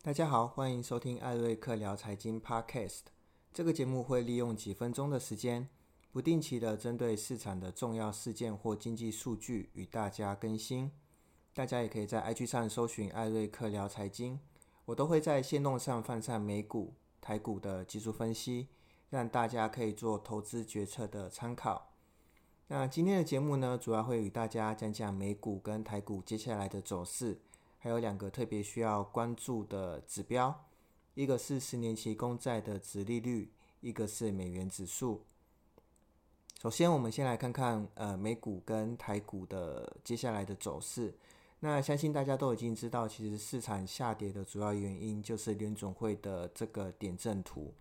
大家好，欢迎收听艾瑞克聊财经 Podcast。这个节目会利用几分钟的时间，不定期的针对市场的重要事件或经济数据与大家更新。大家也可以在 IG 上搜寻艾瑞克聊财经，我都会在线动上放上美股、台股的技术分析，让大家可以做投资决策的参考。那今天的节目呢，主要会与大家讲讲美股跟台股接下来的走势，还有两个特别需要关注的指标，一个是十年期公债的值利率，一个是美元指数。首先，我们先来看看呃美股跟台股的接下来的走势。那相信大家都已经知道，其实市场下跌的主要原因就是联总会的这个点阵图。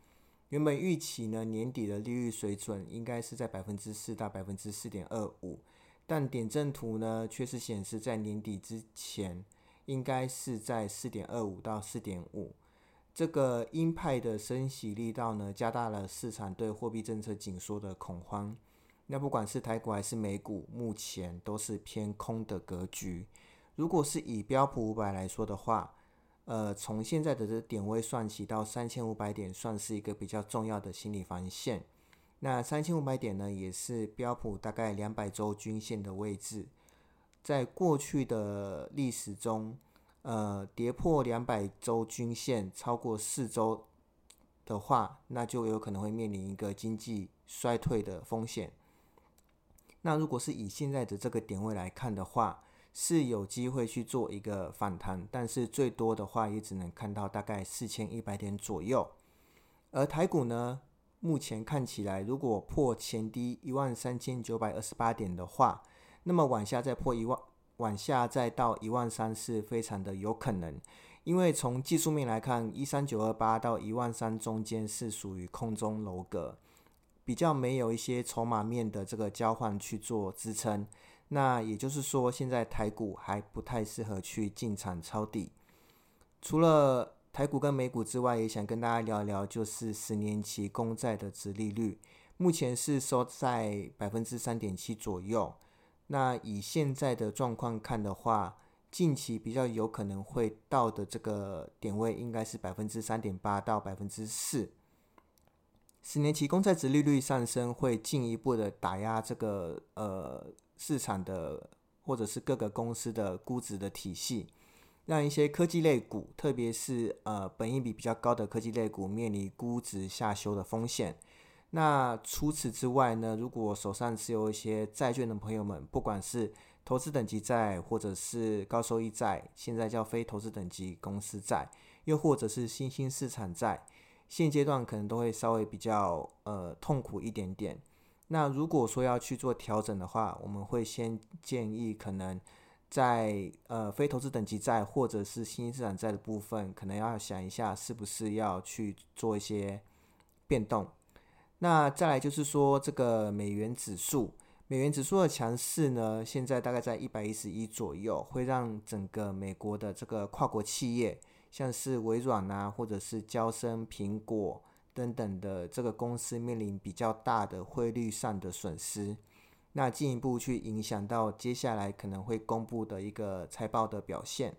原本预期呢，年底的利率水准应该是在百分之四到百分之四点二五，但点阵图呢却是显示在年底之前应该是在四点二五到四点五。这个鹰派的升息力道呢，加大了市场对货币政策紧缩的恐慌。那不管是台股还是美股，目前都是偏空的格局。如果是以标普五百来说的话，呃，从现在的这点位算起到三千五百点，算是一个比较重要的心理防线。那三千五百点呢，也是标普大概两百周均线的位置。在过去的历史中，呃，跌破两百周均线超过四周的话，那就有可能会面临一个经济衰退的风险。那如果是以现在的这个点位来看的话，是有机会去做一个反弹，但是最多的话也只能看到大概四千一百点左右。而台股呢，目前看起来如果破前低一万三千九百二十八点的话，那么往下再破一万，往下再到一万三是非常的有可能。因为从技术面来看，一三九二八到一万三中间是属于空中楼阁，比较没有一些筹码面的这个交换去做支撑。那也就是说，现在台股还不太适合去进场抄底。除了台股跟美股之外，也想跟大家聊一聊，就是十年期公债的值利率，目前是收在百分之三点七左右。那以现在的状况看的话，近期比较有可能会到的这个点位，应该是百分之三点八到百分之四。十年期公债值利率上升，会进一步的打压这个呃。市场的或者是各个公司的估值的体系，让一些科技类股，特别是呃本益比比较高的科技类股，面临估值下修的风险。那除此之外呢，如果手上持有一些债券的朋友们，不管是投资等级债，或者是高收益债，现在叫非投资等级公司债，又或者是新兴市场债，现阶段可能都会稍微比较呃痛苦一点点。那如果说要去做调整的话，我们会先建议可能在呃非投资等级债或者是新兴市场债的部分，可能要想一下是不是要去做一些变动。那再来就是说这个美元指数，美元指数的强势呢，现在大概在一百一十一左右，会让整个美国的这个跨国企业，像是微软啊，或者是交生、苹果。等等的这个公司面临比较大的汇率上的损失，那进一步去影响到接下来可能会公布的一个财报的表现。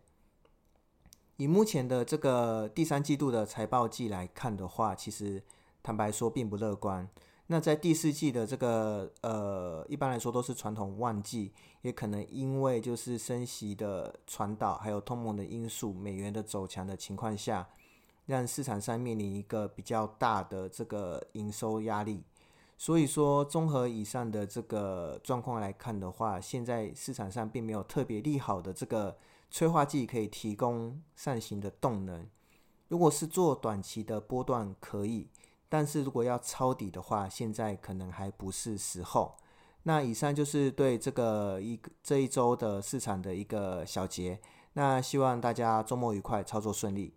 以目前的这个第三季度的财报季来看的话，其实坦白说并不乐观。那在第四季的这个呃，一般来说都是传统旺季，也可能因为就是升息的传导，还有通膨的因素，美元的走强的情况下。让市场上面临一个比较大的这个营收压力，所以说综合以上的这个状况来看的话，现在市场上并没有特别利好的这个催化剂可以提供上行的动能。如果是做短期的波段可以，但是如果要抄底的话，现在可能还不是时候。那以上就是对这个一这一周的市场的一个小结。那希望大家周末愉快，操作顺利。